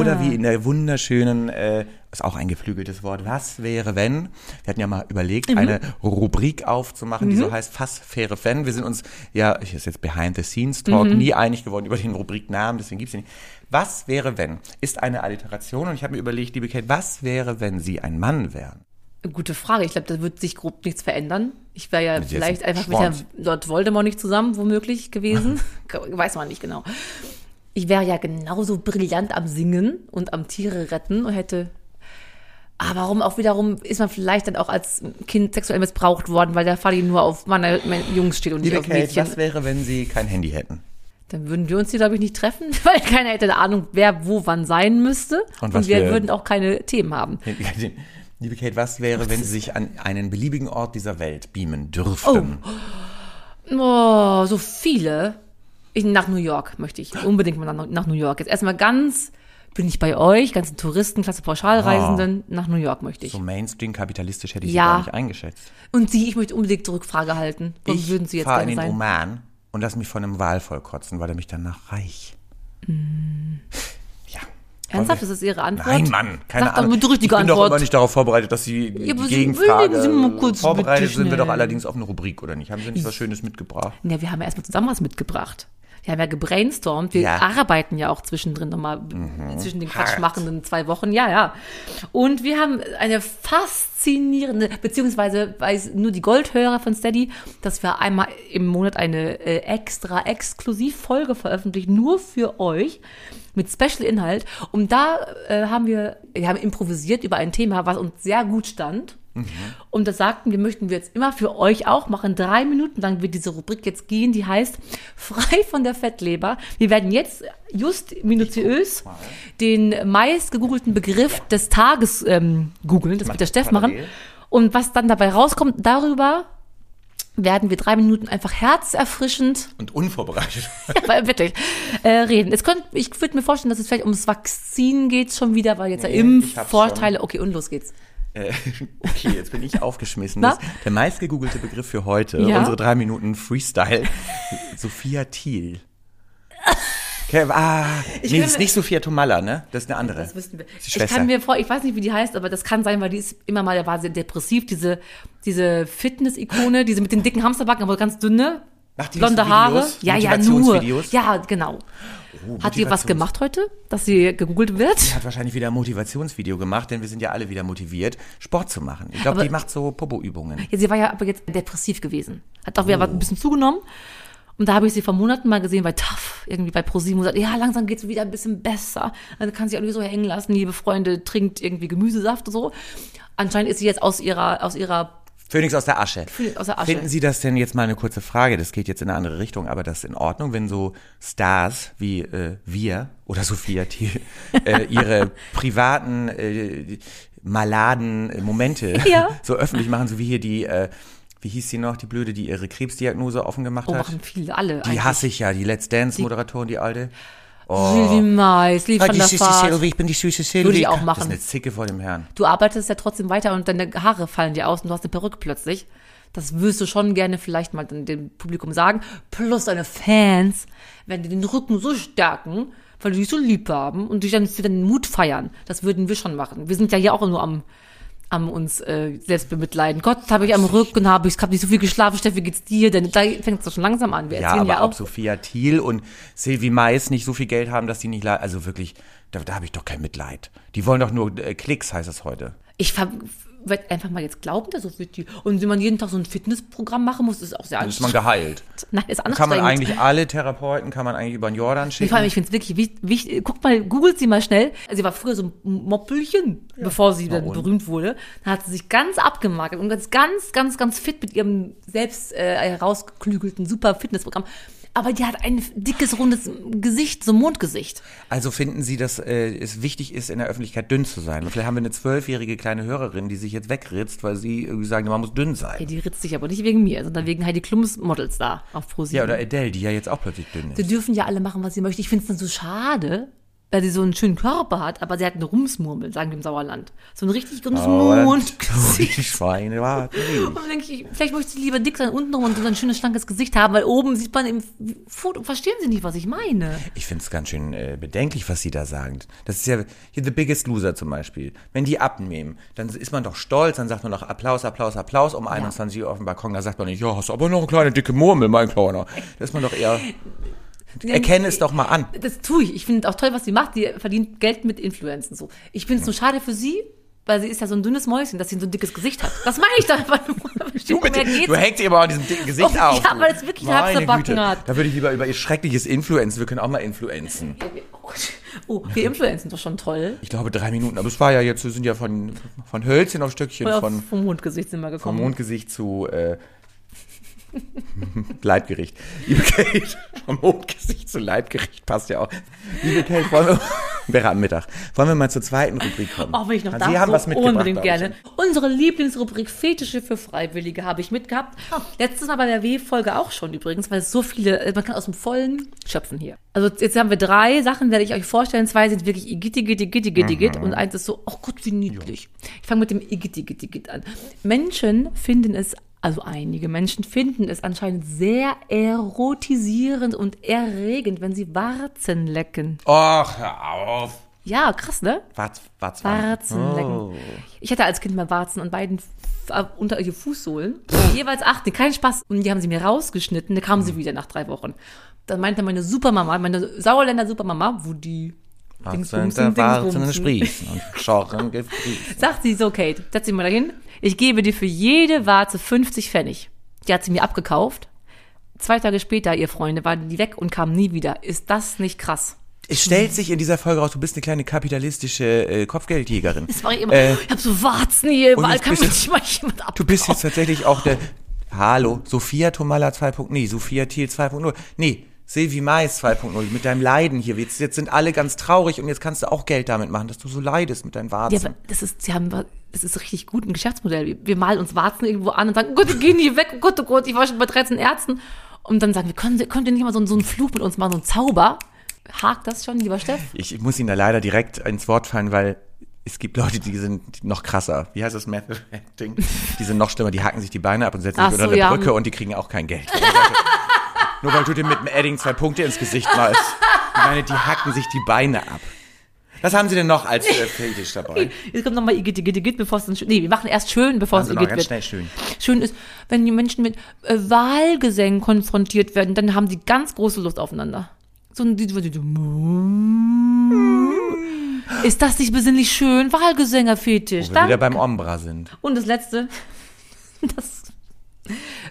oder wie in der wunderschönen, äh, ist auch ein geflügeltes Wort, was wäre wenn? Wir hatten ja mal überlegt, eine Rubrik aufzumachen, die so heißt Was wäre wenn? Wir sind uns, ja, ich ist jetzt Behind the Scenes Talk, nie einig geworden über den Rubriknamen, deswegen gibt's den nicht. Was wäre wenn? Ist eine Alliteration und ich habe mir überlegt, liebe Kate, was wäre, wenn Sie ein Mann wären? Gute Frage. Ich glaube, da wird sich grob nichts verändern. Ich wäre ja vielleicht ein einfach mit Herrn. Lord Voldemort nicht zusammen, womöglich gewesen. Weiß man nicht genau. Ich wäre ja genauso brillant am Singen und am Tiere retten und hätte. Aber warum auch wiederum ist man vielleicht dann auch als Kind sexuell missbraucht worden, weil der Vati nur auf Mann, Jungs steht und nicht Liebe auf Kate, Mädchen. was wäre, wenn Sie kein Handy hätten? Dann würden wir uns hier, glaube ich, nicht treffen, weil keiner hätte eine Ahnung, wer wo wann sein müsste. Und Und, wir wir- würden auch keine Themen haben. Liebe Kate, was wäre, wenn Sie sich an einen beliebigen Ort dieser Welt beamen dürften? Oh, so viele. Ich, nach New York möchte ich unbedingt mal nach, nach New York. Jetzt erstmal ganz, bin ich bei euch, ganzen Touristen, Klasse Pauschalreisenden, nach New York möchte ich. So Mainstream kapitalistisch hätte ich Ja. Sie gar nicht eingeschätzt. Und Sie, ich möchte unbedingt Rückfrage halten. Warum ich würden Sie jetzt fahre in gerne den sein? Oman und lass mich von einem Walvoll kotzen, weil er mich danach reich. Ja. Ernsthaft, das ist Ihre Antwort? Nein, Mann, keine Sag doch Ahnung. mit ich bin doch Antwort. immer nicht darauf vorbereitet, dass Sie die Gegenfrage Sie mal kurz vorbereitet sind. Wir doch allerdings auf eine Rubrik, oder nicht? Haben Sie nicht was Schönes mitgebracht? Ja, wir haben ja erstmal zusammen was mitgebracht. Wir haben ja gebrainstormt. Wir Ja. arbeiten ja auch zwischendrin nochmal, zwischen den Hart. quatschmachenden zwei Wochen. Ja, ja. Und wir haben eine faszinierende, beziehungsweise weiß nur die Goldhörer von Steady, dass wir einmal im Monat eine äh, extra Exklusivfolge veröffentlichen, nur für euch mit Special-Inhalt. Und da äh, haben wir, wir haben improvisiert über ein Thema, was uns sehr gut stand. Und das sagten wir, möchten wir jetzt immer für euch auch machen. Drei Minuten lang wird diese Rubrik jetzt gehen, die heißt Frei von der Fettleber. Wir werden jetzt just minutiös den meist gegoogelten Begriff des Tages ähm, googeln. Das wird der Steff machen. Und was dann dabei rauskommt, darüber werden wir drei Minuten einfach herzerfrischend Und unvorbereitet. weil wirklich äh, reden. Es könnte, ich würde mir vorstellen, dass es vielleicht ums Vakzin geht schon wieder, weil jetzt ja Nee, hab's Impfvorteile. Okay, und los geht's. Äh, okay, jetzt bin ich aufgeschmissen. Na? Das, der meistgegoogelte Begriff für heute, Ja? unsere drei Minuten Freestyle, Sophia Thiel. Okay, ah, nee, kann das ist nicht Sophia Tomalla, ne? Das ist eine andere. Das wissen wir. Das ist die Ich kann mir vor, ich weiß nicht, wie die heißt, aber das kann sein, weil die ist immer mal, der war sehr depressiv, diese, diese Fitness-Ikone, diese mit den dicken Hamsterbacken, aber ganz dünne, Macht die nicht blonde so Haare. Ja, ja, nur. Ja, genau. Oh, Hat die was gemacht heute, dass sie gegoogelt wird? hat wahrscheinlich wieder ein Motivationsvideo gemacht, denn wir sind ja alle wieder motiviert, Sport zu machen. Ich glaube, die macht so Popo-Übungen. Ja, sie war ja aber jetzt depressiv gewesen. Hat auch wieder Oh. ein bisschen zugenommen. Und da habe ich sie vor Monaten mal gesehen bei TAF, irgendwie bei ProSieben und gesagt, ja, langsam geht's wieder ein bisschen besser. Dann kann sie auch nicht so hängen lassen, liebe Freunde, trinkt irgendwie Gemüsesaft und so. Anscheinend ist sie jetzt aus ihrer, aus ihrer, Phönix aus der Asche. Phönix aus der Asche. Finden Sie das denn jetzt mal eine kurze Frage? Das geht jetzt in eine andere Richtung, aber das ist in Ordnung, wenn so Stars wie äh, wir oder Sophia Thiel äh, ihre privaten äh, maladen Momente Ja. so öffentlich machen, so wie hier die, äh, wie hieß sie noch, die Blöde, die ihre Krebsdiagnose offen gemacht oh, hat? machen viele, alle. Die hasse ich ja, die Let's Dance-Moderatorin, die alte. Sylvie Mais, Lieb Ah, die der süße Vaart. Sylvie, ich bin die süße Sylvie. Würde ich auch Das machen. ist eine Zicke vor dem Herrn. Du arbeitest ja trotzdem weiter und deine Haare fallen dir aus und du hast eine Perücke plötzlich. Das wirst du schon gerne vielleicht mal dem- Publikum sagen. Plus deine Fans werden dir den Rücken so stärken, weil die dich so lieb haben und dich dann, dir dann den Mut feiern. Das würden wir schon machen. Wir sind ja hier auch nur am, am uns äh, selbst bemitleiden. Gott, habe ich am Rücken, habe ich, hab nicht so viel geschlafen. Steffi, wie geht's dir? Denn da fängt es doch schon langsam an. Wir Ja, aber ja, ob auch. Sophia Thiel und Sylvie Mais nicht so viel Geld haben, dass die nicht, also wirklich, da, da habe ich doch kein Mitleid. Die wollen doch nur äh, Klicks, heißt es heute. Ich werde einfach mal jetzt glauben, dass so wird die. Und wenn man jeden Tag so ein Fitnessprogramm machen muss, ist auch sehr Dann ist man geheilt. Nein, ist Kann anstrengend. man eigentlich alle Therapeuten, kann man eigentlich über den Jordan Vor allem, schicken. ich finde es wirklich wichtig, wichtig. Guckt mal, googelt sie mal schnell. Sie war früher so ein Moppelchen, bevor sie dann und? berühmt wurde. Dann hat sie sich ganz abgemagert und ganz, ganz, ganz, ganz fit mit ihrem selbst äh, herausgeklügelten super Fitnessprogramm. Aber die hat ein dickes, rundes Gesicht, so Mondgesicht. Also finden Sie, dass äh, es wichtig ist, in der Öffentlichkeit dünn zu sein? Vielleicht haben wir eine zwölfjährige kleine Hörerin, die sich jetzt wegritzt, weil sie irgendwie sagen, man muss dünn Ja, sein. die ritzt sich aber nicht wegen mir, sondern wegen Heidi Klums Models da auf ProSieben. Ja, oder Adele, die ja jetzt auch plötzlich dünn Sie ist. dürfen ja alle machen, was sie möchten. Ich finde es dann so schade, weil sie so einen schönen Körper hat, aber sie hat eine Rumsmurmel, sagen wir im Sauerland. So ein richtig grünes Oh. Die Schweine warten. Und dann denke ich, vielleicht möchte sie lieber dick sein untenrum und so ein schönes, schlankes Gesicht haben, weil oben sieht man im Foto, verstehen Sie nicht, was ich meine? Ich finde es ganz schön äh, bedenklich, was sie da sagen. Das ist ja hier The Biggest Loser zum Beispiel. Wenn die abnehmen, dann ist man doch stolz, dann sagt man doch Applaus, Applaus, Applaus um 21 Uhr auf dem Balkon. Da sagt man nicht, ja, hast aber noch eine kleine dicke Murmel, mein Kleiner. Da ist man doch eher, erkenne es doch mal an. Das tue ich. Ich finde auch toll, was sie macht. Die verdient Geld mit Influenzen so. Ich finde es nur schade für sie, weil sie ist ja so ein dünnes Mäuschen, dass sie so ein dickes Gesicht hat. Das meine ich doch einfach. Du, mit, du hängst immer an diesem dicken Gesicht Oh, auf. ja, weil es wirklich Güte. hat. Da würde ich lieber über ihr schreckliches Influenzen, wir können auch mal influenzen. Oh, wir Influenzen doch schon toll. Ich glaube drei Minuten, aber es war ja jetzt, wir sind ja von, von Hölzchen auf Stöckchen, Oder von, vom Mondgesicht sind wir vom gekommen. Mondgesicht zu äh, Leibgericht. Liebe Kate, vom Mondgesicht zu Leibgericht passt ja auch. Liebe Kate, wollen wir, wäre am Mittag, wollen wir mal zur zweiten Rubrik kommen? Auch wenn ich noch Sie darf, haben was mitgebracht. unbedingt gerne. Unsere Lieblingsrubrik Fetische für Freiwillige habe ich mitgehabt. Letztes Mal bei der W-Folge auch schon übrigens, weil es so viele, äh, man kann aus dem Vollen schöpfen hier. Also jetzt haben wir drei Sachen, werde ich euch vorstellen. Zwei sind wirklich Igitti, Gitti, Gitti, Gitti, Gitt und eins ist so, oh Gott, wie niedlich. Ich fange mit dem Igitti, Gitti, Gitt an. Menschen finden es also einige Menschen finden es anscheinend sehr erotisierend und erregend, wenn sie Warzen lecken. Och, hör auf. Ja, krass, ne? Warz, Warz, Warzen lecken. Oh. Ich hatte als Kind mal Warzen an beiden äh, unter ihr Fußsohlen. Jeweils acht, kein Spaß. Und die haben sie mir rausgeschnitten, da kamen sie wieder nach drei Wochen. Dann meinte meine Supermama, meine Sauerländer Supermama, wo die Dingsbumsen, Dingsbumsen. sprießen und Schorren gefriesen. Sagt sie so, Kate, setz dich mal dahin. Ich gebe dir für jede Warze 50 Pfennig. Die hat sie mir abgekauft. Zwei Tage später, ihr Freunde, waren die weg und kamen nie wieder. Ist das nicht krass? Es stellt sich in dieser Folge raus, du bist eine kleine kapitalistische äh, Kopfgeldjägerin. Das mache ich immer. Äh, ich habe so Warzen hier, überall kann du- nicht mal jemand ab. Du bist jetzt tatsächlich auch der. Hallo, Sophia Tomala 2.0. Nee, Sophia Thiel 2.0. Nee, Silvi Mais 2.0. Mit deinem Leiden hier. Jetzt, jetzt sind alle ganz traurig und jetzt kannst du auch Geld damit machen, dass du so leidest mit deinen Ja, Warzen. aber das ist, sie haben, das ist richtig gut ein Geschäftsmodell. Wir, wir malen uns Warzen irgendwo an und sagen, oh Gott, wir gehen hier weg, oh Gott, oh Gott, ich war schon bei 13 Ärzten. Und dann sagen wir, können könnt ihr nicht mal so, einen- so einen Fluch mit uns machen, so einen Zauber? Hakt das schon, lieber Steff? ich, muss Ihnen da leider direkt ins Wort fallen, weil es gibt Leute, die sind noch krasser. Wie heißt das Method Acting? Die sind noch schlimmer, die hacken sich die Beine ab und setzen Ach sich so, unter der ja. Brücke und die kriegen auch kein Geld. Nur weil du dir mit dem Edding zwei Punkte ins Gesicht malst. Ich meine, die hacken sich die Beine ab. Was haben Sie denn noch als äh, Fetisch dabei? Jetzt kommt nochmal Igitt, Igitt, Igitt, bevor es dann schön, nee, wir machen erst schön, bevor es Igitt wird. schnell schön. Schön ist, wenn die Menschen mit äh, Wahlgesängen konfrontiert werden, dann haben die ganz große Lust aufeinander. So ein, die, die, die, ist das nicht besinnlich schön? Wahlgesängerfetisch. Wo wir wieder beim Ombra sind. Und das letzte, das,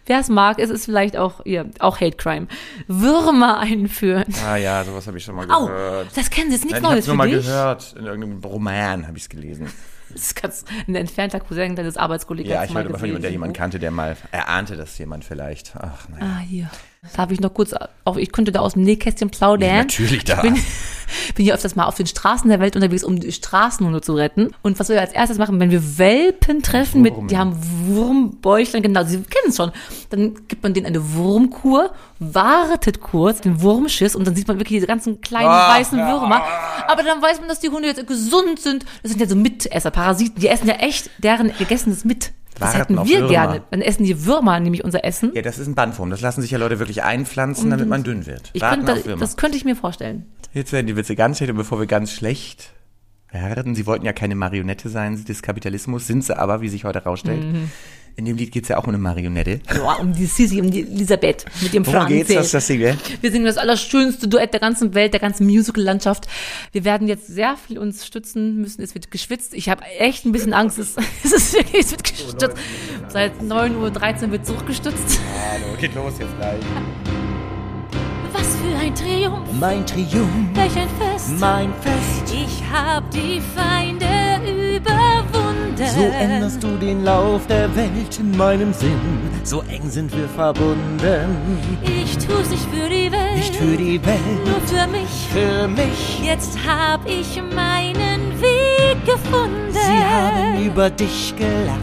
wer es mag, es ist vielleicht auch, ja, auch Hate Crime. Würmer einführen. Ah ja, sowas habe ich schon mal gehört. das kennen Sie, ist nichts ich Neues habe nur für mal gehört. In irgendeinem Roman habe ich es gelesen. Das ist ganz ein entfernter Cousin deines Arbeitskollegen. Ja, ich mal hörte aber von jemandem, der jemanden kannte, der mal erahnte das jemand vielleicht. Ach nein. Ah, hier. Darf ich noch kurz, auch ich könnte da aus dem Nähkästchen plaudern. Natürlich da. Ich bin, bin hier öfters mal auf den Straßen der Welt unterwegs, um die Straßenhunde zu retten. Und was wir als erstes machen, wenn wir Welpen treffen, mit, die haben Wurmbäuchlein, genau, Sie kennen es schon, dann gibt man denen eine Wurmkur, wartet kurz, den Wurmschiss und dann sieht man wirklich diese ganzen kleinen Ah, weißen Würmer. Aber dann weiß man, dass die Hunde jetzt gesund sind. Das sind ja so Mitesser, Parasiten. Die essen ja echt deren Gegessenes mit. Das Warten hätten wir gerne. Dann essen die Würmer nämlich unser Essen. Ja, das ist ein Bandwurm. Das lassen sich ja Leute wirklich einpflanzen, damit man dünn wird. Ich Warten könnte, auf Würmer. das könnte ich mir vorstellen. Jetzt werden die Witze ganz schlecht und bevor wir ganz schlecht werden, sie wollten ja keine Marionette sein des Kapitalismus, sind sie aber, wie sich heute herausstellt. Mhm. In dem Lied geht's ja auch um eine Marionette. Ja, um die Sissi, um die Elisabeth mit ihrem Worum Franzi. geht's? Was ist das Ding, Wir singen das allerschönste Duett der ganzen Welt, der ganzen Musical-Landschaft. Wir werden jetzt sehr viel uns stützen müssen. Es wird geschwitzt. Ich habe echt ein bisschen Angst. Es, es ist es wird gestützt. Seit 9.13 Uhr wird zurückgestützt. Hallo, geht los jetzt gleich. Was für ein Triumph, Mein Triumph, welch ein Fest. mein Fest. Ich hab die Feinde überwunden. So änderst du den Lauf der Welt in meinem Sinn. So eng sind wir verbunden. Ich tu's nicht für die Welt, Nicht für die Welt, nur für mich. für mich. Jetzt hab ich meinen Weg gefunden. Sie haben über dich gelacht.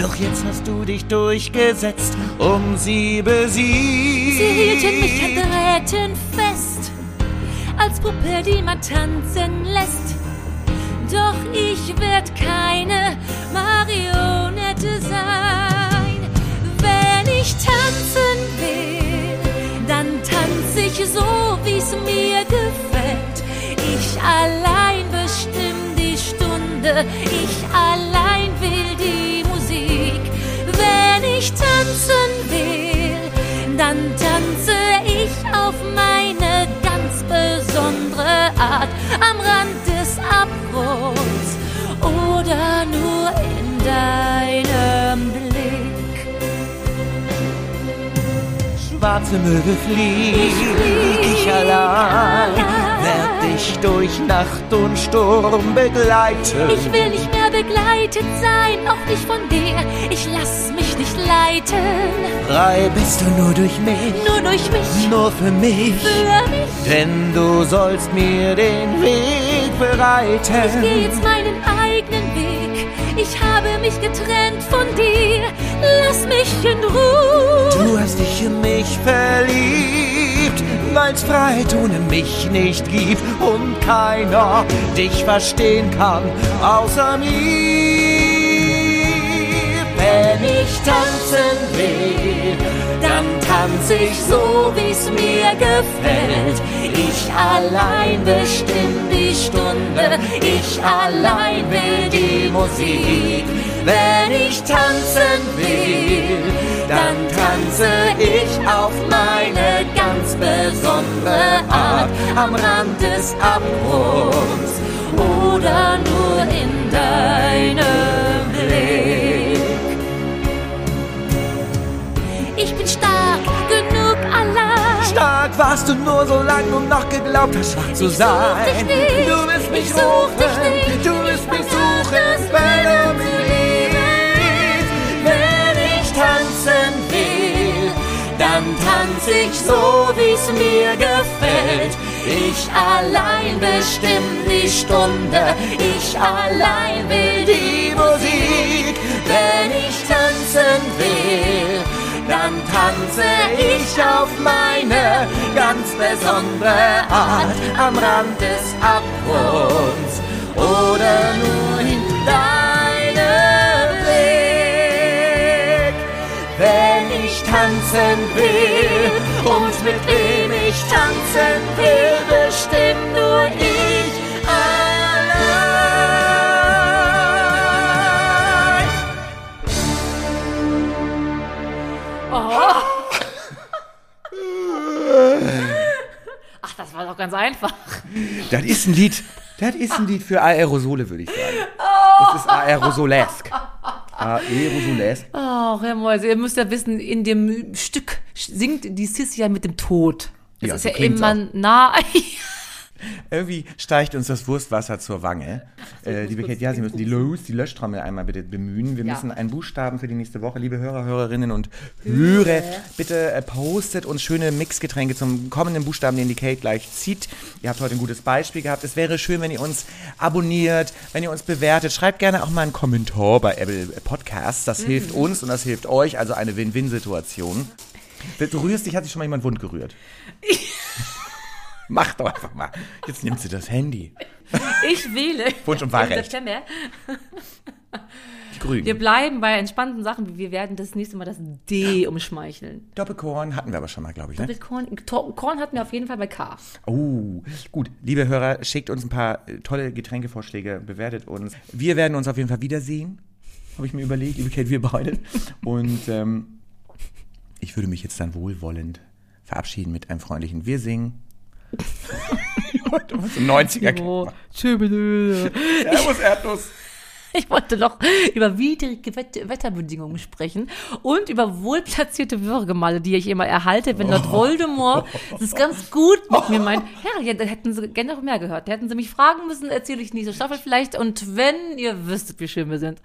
Doch jetzt hast du dich durchgesetzt, um sie besiegt. Sie hielten mich an Drähten fest, als Puppe, die man tanzen lässt. Doch ich werd keine Marionette sein. Wenn ich tanzen will, dann tanz ich so, wie's mir gefällt. Ich allein bestimm die Stunde, ich allein will die Musik. Wenn ich tanzen will, dann tanze ich auf meine ganz besondere Art am Rand Abgrunds oder nur in deinem Blick. Schwarze Möwe fliegt, ich allein werd dich durch Nacht und Sturm begleiten. Ich will nicht mehr begleitet sein, auch nicht von dir. Ich lass mich nicht leiten, Frei bist du nur durch mich, nur durch mich, nur für mich. für mich. Denn du sollst mir den Weg bereiten. Ich gehe jetzt meinen eigenen Weg. Ich habe mich getrennt von dir. Lass mich in Ruhe. Du hast dich in mich verliebt, weil's Freiheit ohne mich nicht gibt und keiner dich verstehen kann, außer mir. Tanzen will, dann tanze ich so, wie's mir gefällt. Ich allein bestimm die Stunde, ich allein will die Musik. Wenn ich tanzen will, dann tanze ich auf meine ganz besondere Art am Rand des Abgrunds oder nur in deinem hast du nur so lang und noch geglaubt, hast schwach zu sein. Du wirst mich Ich nicht. du wirst mich Ich suchen, such wenn du mich liebst. Wenn ich tanzen will, dann tanz ich so, wie's mir gefällt. Ich allein bestimm die Stunde, ich allein will die Musik. Wenn ich tanzen will, tanze ich auf meine ganz besondere Art am Rand des Abgrunds oder nur in deinem Blick. Wenn ich tanzen will und mit wem ich tanzen will, bestimm nur ich ganz einfach. Das ist ein Lied. Das ist ein Lied für Aerosole, würde ich sagen. Das ist aerosolesk. Aerosolesk. Ach, Herr Mäuse, ihr müsst ja wissen, in dem Stück singt die Sissy ja mit dem Tod. Das Ja, ist so ja immer nah. Irgendwie steigt uns das Wurstwasser zur Wange. Äh, liebe Kate, ja, Sie müssen die, Los, die Löschtrommel einmal bitte bemühen. Wir Ja. müssen einen Buchstaben für die nächste Woche, liebe Hörer, Hörerinnen und Hörer. Bitte äh, postet uns schöne Mixgetränke zum kommenden Buchstaben, den die Kate gleich zieht. Ihr habt heute ein gutes Beispiel gehabt. Es wäre schön, wenn ihr uns abonniert, wenn ihr uns bewertet. Schreibt gerne auch mal einen Kommentar bei Apple Podcasts. Das hilft uns und das hilft euch. Also eine Win-Win-Situation. Du rührst dich, hat sich schon mal jemand wund gerührt? Mach doch einfach mal. Jetzt nimmt sie das Handy. Ich wähle. Wunsch und Wahlrecht. Die Grünen. Wir bleiben bei entspannten Sachen. Wir werden das nächste Mal das D umschmeicheln. Doppelkorn hatten wir aber schon mal, glaube ich. Ne? Mit Korn, To- Korn hatten wir auf jeden Fall bei K. Oh, gut. Liebe Hörer, schickt uns ein paar äh, tolle Getränkevorschläge, bewertet uns. Wir werden uns auf jeden Fall wiedersehen, habe ich mir überlegt, liebe Kate, wir beide. Und ähm, ich würde mich jetzt dann wohlwollend verabschieden mit einem freundlichen Wir singen. Heute was im 90er. Oh, Servus, Erdnuss. Ich wollte noch über widrige Wett Wetterbedingungen sprechen und über wohlplatzierte Würgemale, die ich immer erhalte, wenn Lord Voldemort es ganz gut mit mir meint. Ja, ja, da hätten sie gerne noch mehr gehört. Da hätten sie mich fragen müssen, erzähle ich nächste Staffel vielleicht. Und wenn ihr wüsstet, wie schön wir sind.